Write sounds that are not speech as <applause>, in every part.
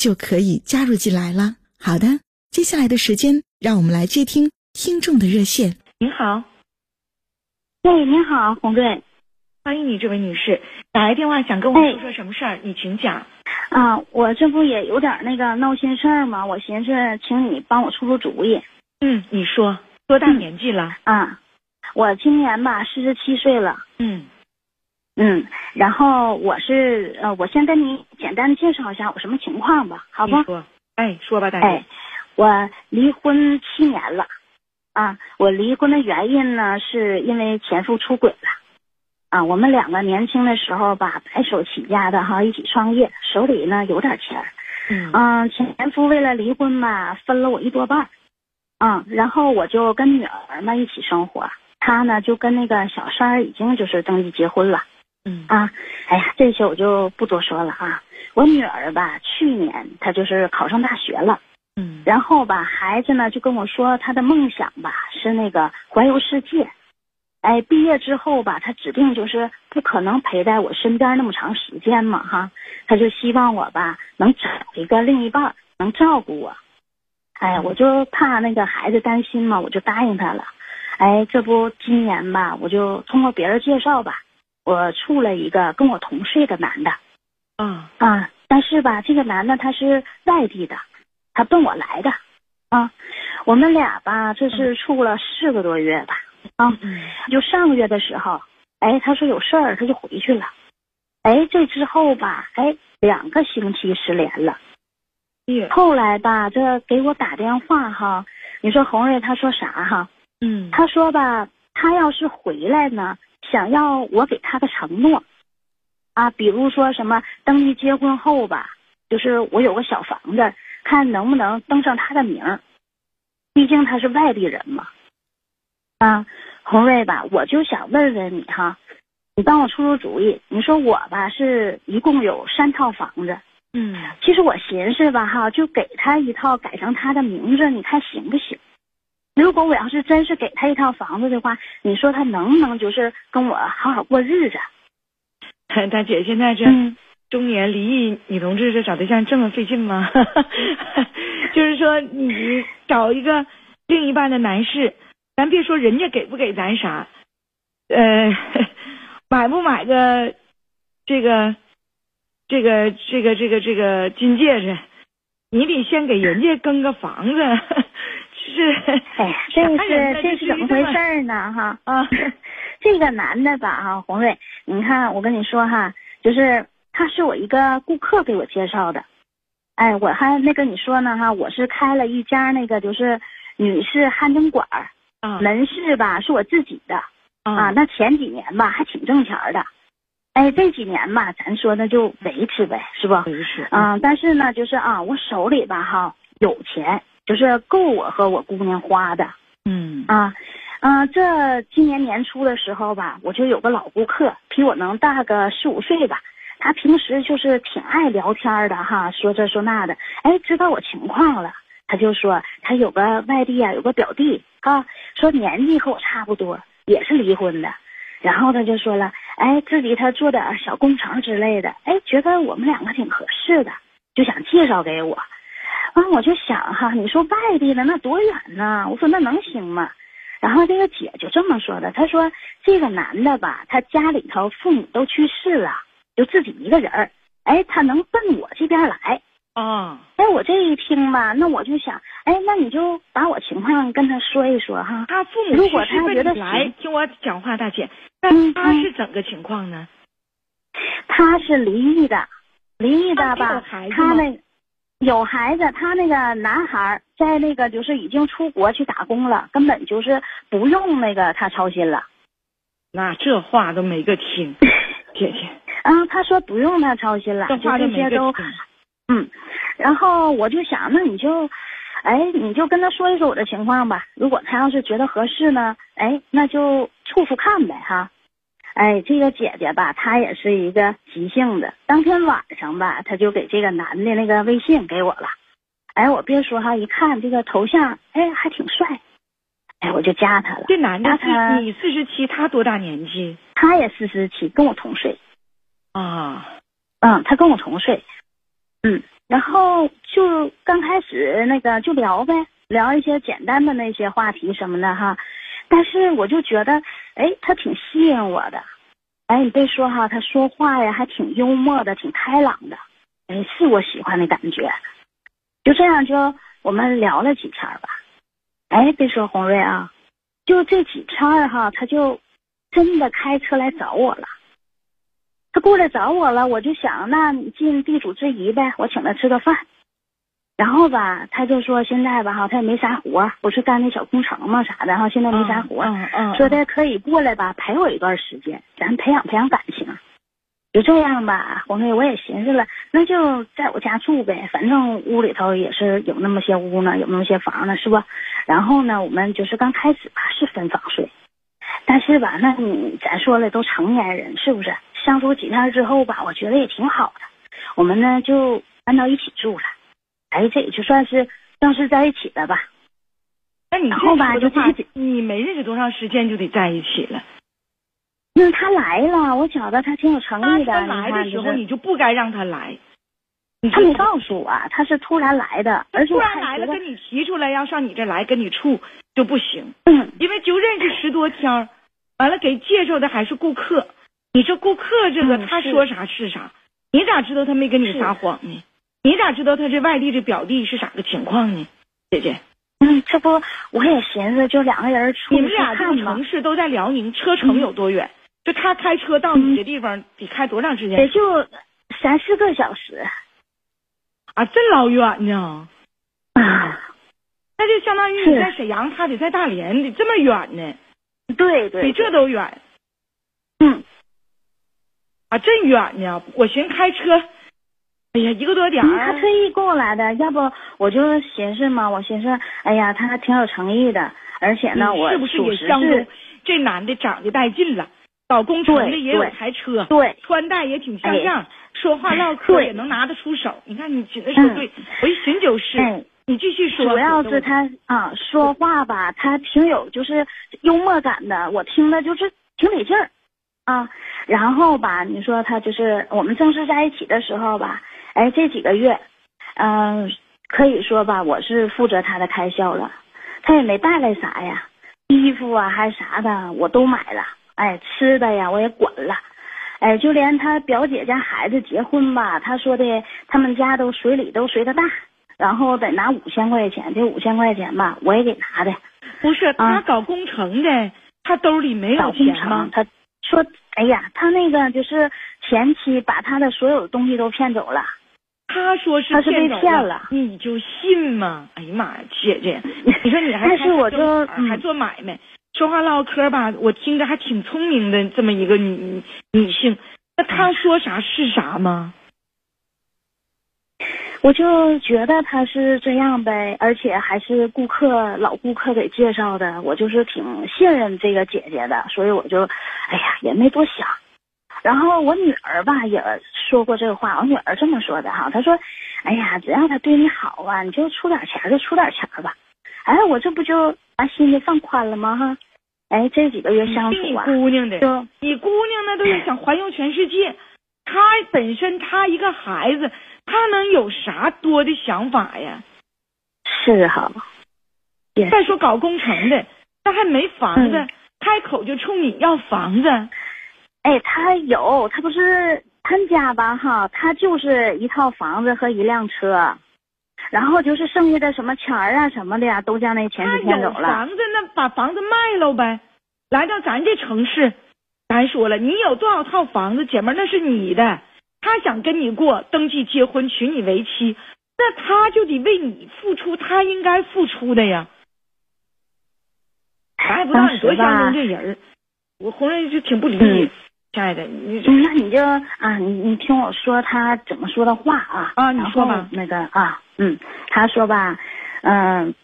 就可以加入进来了。好的，接下来的时间，让我们来接听听众的热线。您好，喂，您好，洪瑞，欢迎你，这位女士，打来电话想跟我说说什么事儿？你请讲。啊，我这不也有点那个闹心事儿吗？我寻思请你帮我出出主意。嗯，你说，多大年纪了？啊。我今年吧四十七岁了，嗯，嗯，然后我是呃，我先跟你简单的介绍一下我什么情况吧，好不？说，哎，说吧，大姐。哎，我离婚七年了，啊，我离婚的原因呢是因为前夫出轨了，啊，我们两个年轻的时候吧白手起家的哈，一起创业，手里呢有点钱，嗯，前夫为了离婚吧分了我一多半，嗯，然后我就跟女儿嘛一起生活。他呢就跟那个小三儿已经就是登记结婚了，嗯。啊，哎呀，这些我就不多说了啊。我女儿吧，去年她就是考上大学了，嗯，然后吧，孩子呢就跟我说，她的梦想吧是那个环游世界，哎，毕业之后吧，他指定就是不可能陪在我身边那么长时间嘛哈，他就希望我吧能找一个另一半能照顾我，哎，我就怕那个孩子担心嘛，我就答应他了。哎，这不今年吧，我就通过别人介绍吧，我处了一个跟我同岁的男的，啊啊，但是吧，这个男的他是外地的，他奔我来的，啊，我们俩吧，这是处了四个多月吧，啊，就上个月的时候，哎，他说有事儿，他就回去了，哎，这之后吧，哎，两个星期失联了，后来吧，这给我打电话哈，你说红瑞他说啥哈？嗯，他说吧，他要是回来呢，想要我给他个承诺，啊，比如说什么登记结婚后吧，就是我有个小房子，看能不能登上他的名儿，毕竟他是外地人嘛。啊，红瑞吧，我就想问问你哈，你帮我出出主意。你说我吧是一共有三套房子，嗯，其实我寻思吧哈，就给他一套改成他的名字，你看行不行？如果我要是真是给他一套房子的话，你说他能不能就是跟我好好过日子？<laughs> 大姐，现在这中年离异女同志这找对象这么费劲吗？<laughs> 就是说你找一个另一半的男士，咱别说人家给不给咱啥，呃，<laughs> 买不买个这个这个这个这个这个金戒指，你得先给人家更个房子。是，哎，<laughs> 这是这是怎么回事呢？哈啊，<laughs> 这个男的吧，哈，红瑞，你看我跟你说哈，就是他是我一个顾客给我介绍的，哎，我还没跟你说呢哈，我是开了一家那个就是女士汗蒸馆儿，门市吧是我自己的，啊，那前几年吧还挺挣钱的，哎，这几年吧咱说那就维持呗，是不？维持，嗯，但是呢，就是啊，我手里吧哈有钱。就是够我和我姑娘花的，嗯啊，嗯，这今年年初的时候吧，我就有个老顾客，比我能大个四五岁吧。他平时就是挺爱聊天的哈，说这说那的。哎，知道我情况了，他就说他有个外地啊，有个表弟啊，说年纪和我差不多，也是离婚的。然后他就说了，哎，自己他做点小工程之类的，哎，觉得我们两个挺合适的，就想介绍给我。完，我就想哈，你说外地的那多远呢？我说那能行吗？然后这个姐就这么说的，她说这个男的吧，他家里头父母都去世了，就自己一个人儿，哎，他能奔我这边来。啊，哎，我这这一听吧，那我就想，哎，那你就把我情况跟他说一说哈。他父母如果他觉得来，听我讲话，大姐，那他是怎个情况呢？他是离异的，离异的吧他那有孩子，他那个男孩在那个就是已经出国去打工了，根本就是不用那个他操心了。那这话都没个听，<laughs> 姐姐，嗯，他说不用他操心了，这就话这些都听。嗯，然后我就想，那你就，哎，你就跟他说一说我的情况吧。如果他要是觉得合适呢，哎，那就处处看呗哈。哎，这个姐姐吧，她也是一个急性的。当天晚上吧，她就给这个男的那个微信给我了。哎，我别说哈，一看这个头像，哎，还挺帅。哎，我就加他了。这男的他是你四十七，他多大年纪他也四十七，跟我同岁。啊？嗯，他跟我同岁，嗯，然后就刚开始那个就聊呗，聊一些简单的那些话题什么的哈，但是我就觉得，哎，他挺吸引我的，哎，你别说哈，他说话呀还挺幽默的，挺开朗的，哎，是我喜欢的感觉，就这样就我们聊了几天吧，哎，别说红瑞啊，就这几天哈，他就真的开车来找我了。他过来找我了，我就想，那你尽地主之谊呗，我请他吃个饭。然后吧，他就说现在吧哈，他也没啥活儿，不是干那小工程嘛啥的哈，现在没啥活儿，嗯嗯，说他可以过来吧，陪我一段时间，咱培养培养感情。就这样吧，红妹我也寻思了，那就在我家住呗，反正屋里头也是有那么些屋呢，有那么些房呢，是不？然后呢，我们就是刚开始吧是分房睡，但是吧，那你咱说了都成年人，是不是？相处几天之后吧，我觉得也挺好的，我们呢就搬到一起住了，哎，这也就算是正式在一起了吧。那你后吧就自己，你没认识多长时间就得在一起了。那他来了，我觉得他挺有诚意的。他来的时候，你就不该让他来。你他没告诉我，他是突然来的，而且突然来了跟你提出来要上你这来跟你处就不行，嗯，因为就认识十多天儿，完了给介绍的还是顾客。你这顾客这个嗯他说啥是啥，你咋知道他没跟你撒谎呢？你咋知道他这外地这表弟是啥个情况呢？姐姐，嗯，这不我也寻思，就两个人处一处你们俩这个看嘛城，市都在辽宁，车程有多远？就他开车到你这地方得开多长时间？也就三四个小时啊，这老远呢。啊。那就相当于你在沈阳，他得在大连，得这么远呢，对对，比这都远嗯，啊，真远呢。我寻思开车，哎呀，一个多点他特意过来的，要不我就寻思嘛，我寻思，哎呀，他挺有诚意的，而且呢，我是不是也相中这男的长得带劲了？搞工程的也有台车，对穿戴也挺像样，说话唠嗑也能拿得出手。你看你寻思说嗯对，我一寻就是。哎。你继续说。主要是他啊，说话吧，他挺有就是幽默感的，我听的就是挺得劲儿啊。然后吧，你说他就是我们正式在一起的时候吧，哎，这几个月，嗯、可以说吧，我是负责他的开销了，他也没带来啥呀，衣服啊还是啥的我都买了，哎，吃的呀我也管了。哎，就连他表姐家孩子结婚吧，他说的他们家都随礼都随的大，然后得拿五千块钱，这五千块钱吧，我也给拿的。不是他啊搞工程的，他兜里没有工钱吗程，？他说，哎呀，他那个就是前妻把他的所有东西都骗走了。他说是他是被骗了你就信吗？哎呀妈呀，姐姐，<laughs> 你说你还但是我就还做买卖，说话唠嗑吧，我听着还挺聪明的，这么一个女女性，那他说啥是啥吗？我就觉得他是这样呗，而且还是顾客老顾客给介绍的，我就是挺信任这个姐姐的，所以我就，哎呀，也没多想。然后我女儿吧也说过这个话，我女儿这么说的哈，她说，哎呀，只要他对你好啊，你就出点钱就出点钱吧。哎，我这不就把心里放宽了吗？哈，哎，这几个月相你处啊，姑娘的，就你姑娘那都是想环游全世界，她本身她一个孩子，她能有啥多的想法呀？是哈，再说搞工程的，那还没房子，嗯开口就冲你要房子，哎，他有，他不是他家吧哈，他就是一套房子和一辆车，然后就是剩下的什么钱儿啊什么的呀，都将那前几天走了。房子那把房子卖了呗，来到咱这城市，咱说了，你有多少套房子，姐们那是你的。他想跟你过，登记结婚，娶你为妻，那他就得为你付出，他应该付出的呀。咱也不知道你多相中这人我红人就挺不理解。亲爱的，你那你就啊，你你听我说他怎么说的话啊啊，你说吧，那个啊，嗯，他说吧，嗯，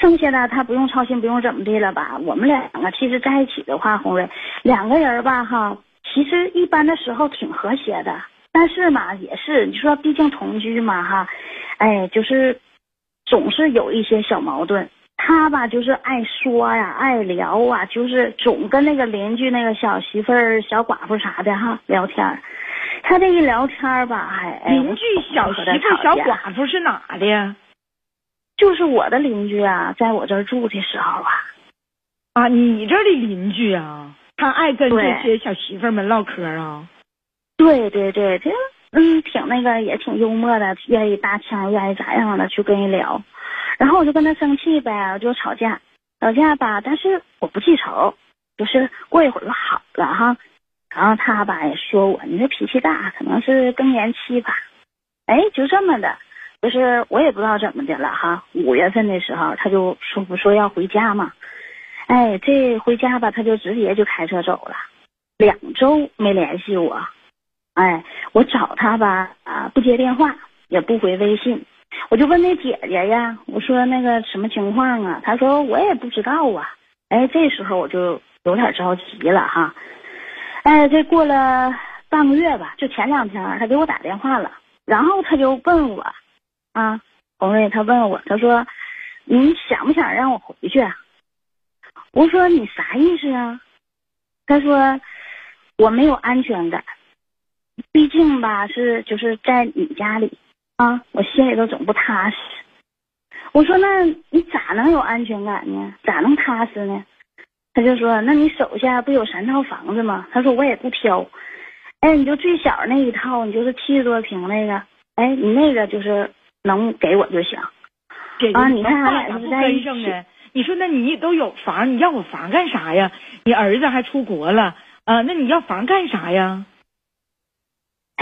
剩下的他不用操心，不用怎么的了吧？我们两个其实在一起的话，红瑞两个人吧哈，其实一般的时候挺和谐的，但是嘛，也是你说，毕竟同居嘛哈，哎，就是总是有一些小矛盾。他吧，就是爱说呀，爱聊啊，就是总跟那个邻居那个小媳妇儿、小寡妇啥的哈聊天。他这一聊天吧，还邻居小媳妇、小寡妇是哪的呀？就是我的邻居啊，在我这儿住的时候啊。啊，你这的邻居啊，他爱跟这些小媳妇们唠嗑啊。对对对，这嗯，挺那个，也挺幽默的，愿意搭腔，愿意咋样的去跟人聊。然后我就跟他生气呗，我就吵架，吵架吧，但是我不记仇，就是过一会儿就好了哈。然后他吧也说我，你这脾气大，可能是更年期吧。哎，就这么的，就是我也不知道怎么的了哈。五月份的时候，他就说不说要回家嘛？哎，这回家吧，他就直接就开车走了，两周没联系我。哎，我找他吧啊，不接电话，也不回微信。我就问那姐姐呀，我说那个什么情况啊？她说我也不知道啊。哎，这时候我就有点着急了哈。哎，这过了半个月吧，就前两天他给我打电话了，然后他就问我啊，红瑞，他问我，他说你想不想让我回去？我说你啥意思啊？他说我没有安全感，毕竟吧是就是在你家里。啊，我心里头总不踏实。我说，那你咋能有安全感呢？咋能踏实呢？他就说，那你手下不有三套房子吗？他说我也不挑。哎，你就最小那一套，你就是七十多平那个，哎，你那个就是能给我就行。啊，你看俺俩是在一起。你说，那你都有房，你要我房干啥呀？你儿子还出国了啊？那你要房干啥呀？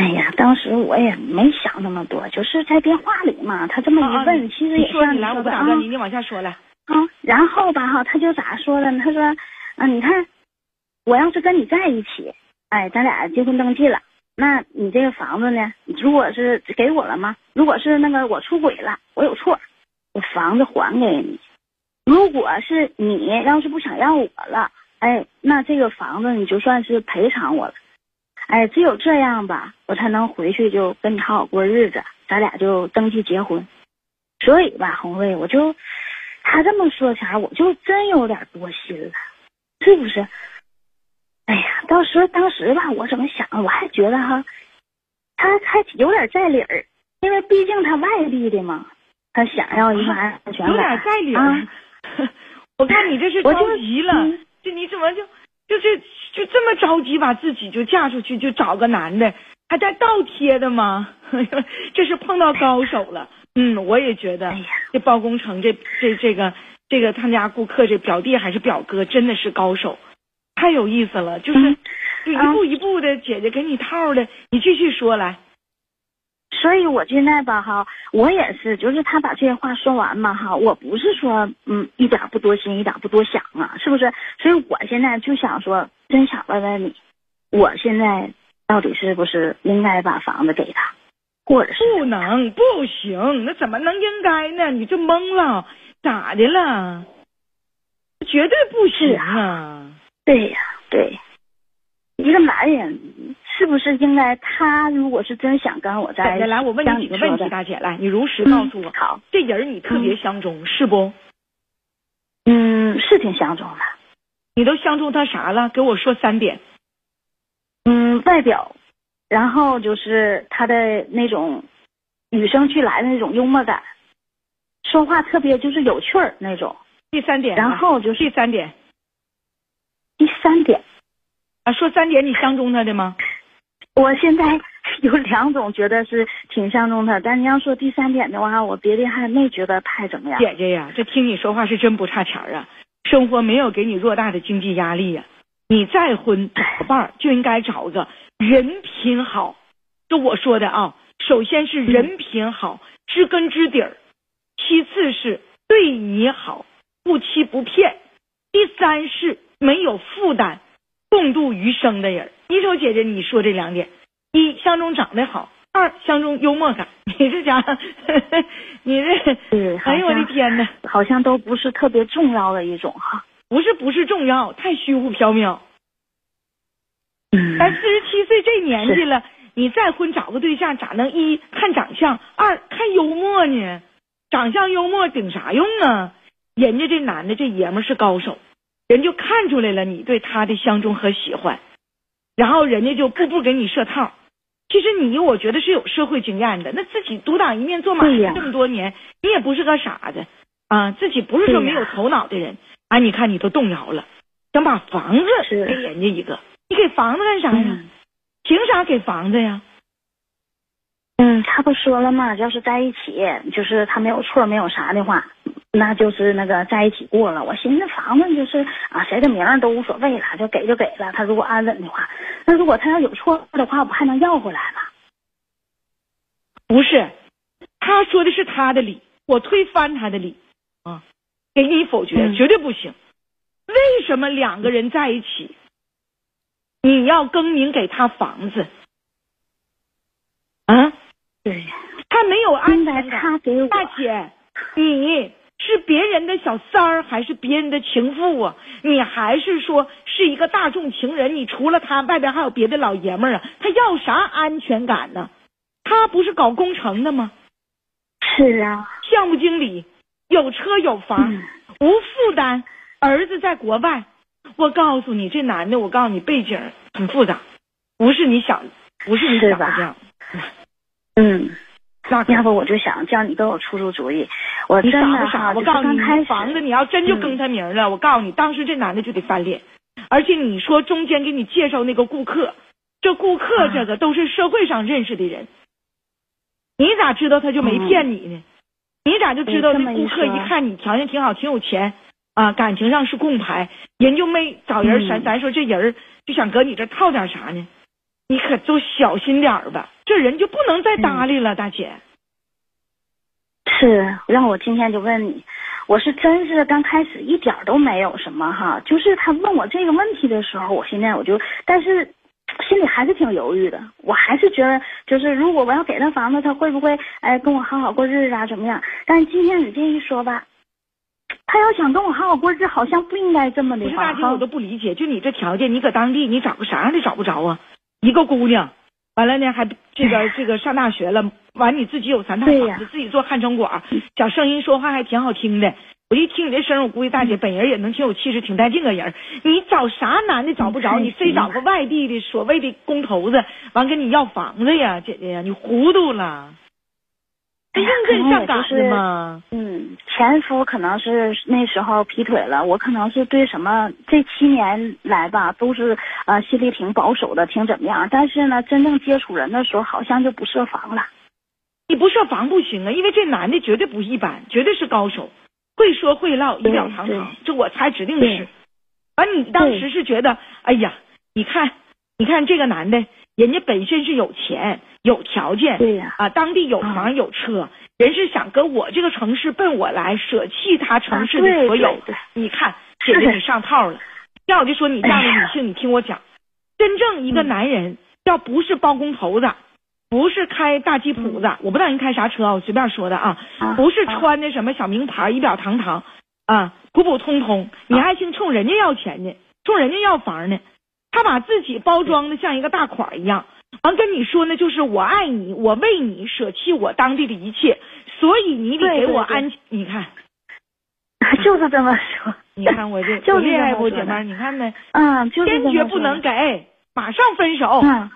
哎呀，当时我也没想那么多，就是在电话里嘛。他这么一问，其实也算你来，我不打断你，你往下说来。啊，然后吧哈，他就咋说的呢？他说，啊，你看，我要是跟你在一起，哎，咱俩结婚登记了，那你这个房子呢？如果是给我了吗？如果是那个我出轨了，我有错，我房子还给你。如果是你要是不想要我了，哎，那这个房子你就算是赔偿我了。哎，只有这样吧，我才能回去就跟你好好过日子，咱俩就登记结婚。所以吧，红瑞，我就他这么说前，我就真有点多心了，是不是？哎呀，到时当时吧，我怎么想？我还觉得哈，他还有点在理儿，因为毕竟他外地的嘛，他想要一个安全感。有点在理儿。<laughs> 我看你这是着急了，这你怎么就？就是就这么着急把自己就嫁出去就找个男的还带倒贴的吗？<laughs> 这是碰到高手了。嗯，我也觉得这包工程这这这个这个他家顾客这表弟还是表哥真的是高手，太有意思了。就是就一步一步的姐姐给你套的，你继续说来。所以我现在吧哈，我也是，就是他把这些话说完嘛哈，我不是说嗯一点不多心，一点不多想啊，是不是？所以我现在就想说，真想问问你，我现在到底是不是应该把房子给他，或者是不能不行？那怎么能应该呢？你就懵了，咋的了？绝对不行啊！对呀，对，一个男人。是不是应该他如果是真想跟我在一起，来，我问你几个问题，大姐，来，你如实告诉我。好，这人你特别相中是不？嗯，是挺相中的。你都相中他啥了？给我说三点。嗯，外表，然后就是他的那种与生俱来的那种幽默感，说话特别就是有趣儿那种。第三点，然后就是第三点。第三点啊，说三点，你相中他的吗？我现在 <laughs> 有两种觉得是挺相中他，但你要说第三点的话，我别的还没觉得太怎么样。姐姐呀，这听你说话是真不差钱啊，生活没有给你偌大的经济压力呀。你再婚找个伴儿就应该找个人品好，就我说的啊，首先是人品好，知根知底儿，其次是对你好，不欺不骗，第三是没有负担，共度余生的人。你瞅姐姐，你说这两点。一相中长得好，二相中幽默感。你这家伙，你这，哎呦我的天哪，好像都不是特别重要的一种哈。不是不是重要，太虚无缥缈。嗯。咱四十七岁这年纪了，你再婚找个对象，咋能一看长相，二看幽默呢？长相幽默顶啥用啊？人家这男的这爷们是高手，人就看出来了你对他的相中和喜欢，然后人家就步步给你设套。其实你我觉得是有社会经验的，那自己独当一面做买卖这么多年，你也不是个傻子啊，自己不是说没有头脑的人啊。你看你都动摇了，想把房子给人家一个，你给房子干啥呀？凭啥给房子呀？嗯，他不说了吗？要是在一起，就是他没有错没有啥的话，那就是那个在一起过了。我寻思房子就是啊，谁的名都无所谓了，就给就给了。他如果安稳的话，那如果他要有错的话，我还能要回来吗？不是，他说的是他的理，我推翻他的理啊，给你否决，绝对不行。为什么两个人在一起，你要更名给他房子？啊？对，他没有安全感。大姐，你是别人的小三儿还是别人的情妇啊？你还是说是一个大众情人？你除了他，外边还有别的老爷们儿啊？他要啥安全感呢？他不是搞工程的吗？是啊，项目经理，有车有房，无负担。儿子在国外，我告诉你，这男的，我告诉你，背景很复杂，不是你想，不是你想的这样。嗯，要不我就想叫你给我出出主意。我真的傻，我告诉你，房子你要真就更他名了，我告诉你，当时这男的就得翻脸。而且你说中间给你介绍那个顾客，这顾客这个都是社会上认识的人，你咋知道他就没骗你呢？你咋就知道那顾客一看你条件挺好，挺有钱啊，感情上是共牌，人就没找人咱咱说这人就想搁你这套点啥呢？你可就小心点儿吧，这人就不能再搭理了，大姐。是，让我今天就问你，我是真是刚开始一点都没有什么哈，就是他问我这个问题的时候，我现在我就，但是心里还是挺犹豫的，我还是觉得，就是如果我要给他房子，他会不会哎跟我好好过日子啊？怎么样？但是今天你这一说吧，他要想跟我好好过日子，好像不应该这么的。不是大姐，我都不理解，就你这条件，你搁当地你找个啥样的找不着啊？一个姑娘，完了呢，还这个这个上大学了，完你自己有三套房子，自己做汗蒸馆，小声音说话还挺好听的。我一听你这声，我估计大姐本人也能挺有气势，挺带劲个人。你找啥男的找不着，你非找个外地的所谓的工头子，完跟你要房子呀，姐姐呀，你糊涂了。哎呀，上赶是吗？嗯，前夫可能是那时候劈腿了，我可能是对什么这七年来吧，都是呃心里挺保守的，挺怎么样。但是呢，真正接触人的时候，好像就不设防了。你不设防不行啊，因为这男的绝对不一般，绝对是高手，会说会唠，仪表堂堂，这我猜指定是。而你当时是觉得，哎呀，你看，你看这个男的。人家本身是有钱有条件，对呀，啊，当地有房有车，人是想跟我这个城市奔我来，舍弃他城市的所有。你看，姐姐你上套了。要我就说你这样的女性，你听我讲，真正一个男人要不是包工头子，不是开大吉普子，我不知道人开啥车啊，我随便说的啊，不是穿的什么小名牌，仪表堂堂啊，普普通通，你还净冲人家要钱呢，冲人家要房呢。他把自己包装的像一个大款一样，完跟你说呢，就是我爱你，我为你舍弃我当地的一切，所以你得给我安。你看，<laughs> 就是这么说。你看我这 <laughs> 就厉害不，姐妹儿？你看没？嗯，坚决不能给，马上分手。嗯，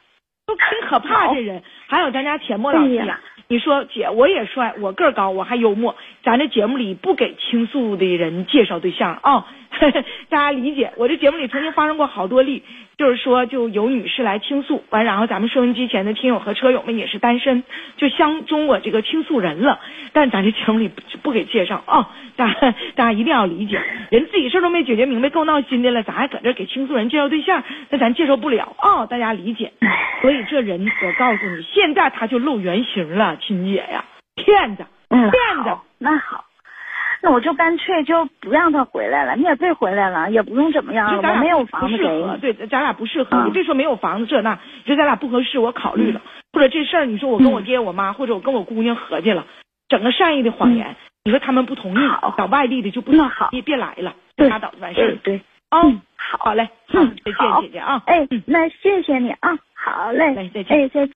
都挺可怕这人。还有咱家钱墨老弟，你说姐，我也帅，我个儿高，我还幽默。咱这节目里不给倾诉的人介绍对象啊。<laughs> 大家理解。我这节目里曾经发生过好多例，就是说就有女士来倾诉完，然后咱们收音机前的听友和车友们也是单身，就相中我这个倾诉人了，<laughs> 但咱这节目里不不给介绍啊、<laughs> 大家大家一定要理解，人自己事儿都没解决明白，够闹心的了，咱还搁这给倾诉人介绍对象？那咱介绍不了啊、大家理解。所以这人，我告诉你，现在他就露原形了，亲姐呀，骗子，嗯，骗子。好，那好，那我就干脆就不让他回来了，你也别回来了，也不用怎么样了，就咱俩我没有不房子适合，给你。对，咱俩不适合。嗯你别说没有房子这那，你说咱俩不合适，我考虑了。或者这事儿，你说我跟我嗯爹我妈，或者我跟我姑娘合计了，整个善意的谎言，你说他们不同意好，找外地的就不那好别别来了，对拉倒就完事儿对对，啊。嗯好嘞，好嗯，再见，姐姐啊。哎嗯，那谢谢你啊，好嘞，来再见哎，再见。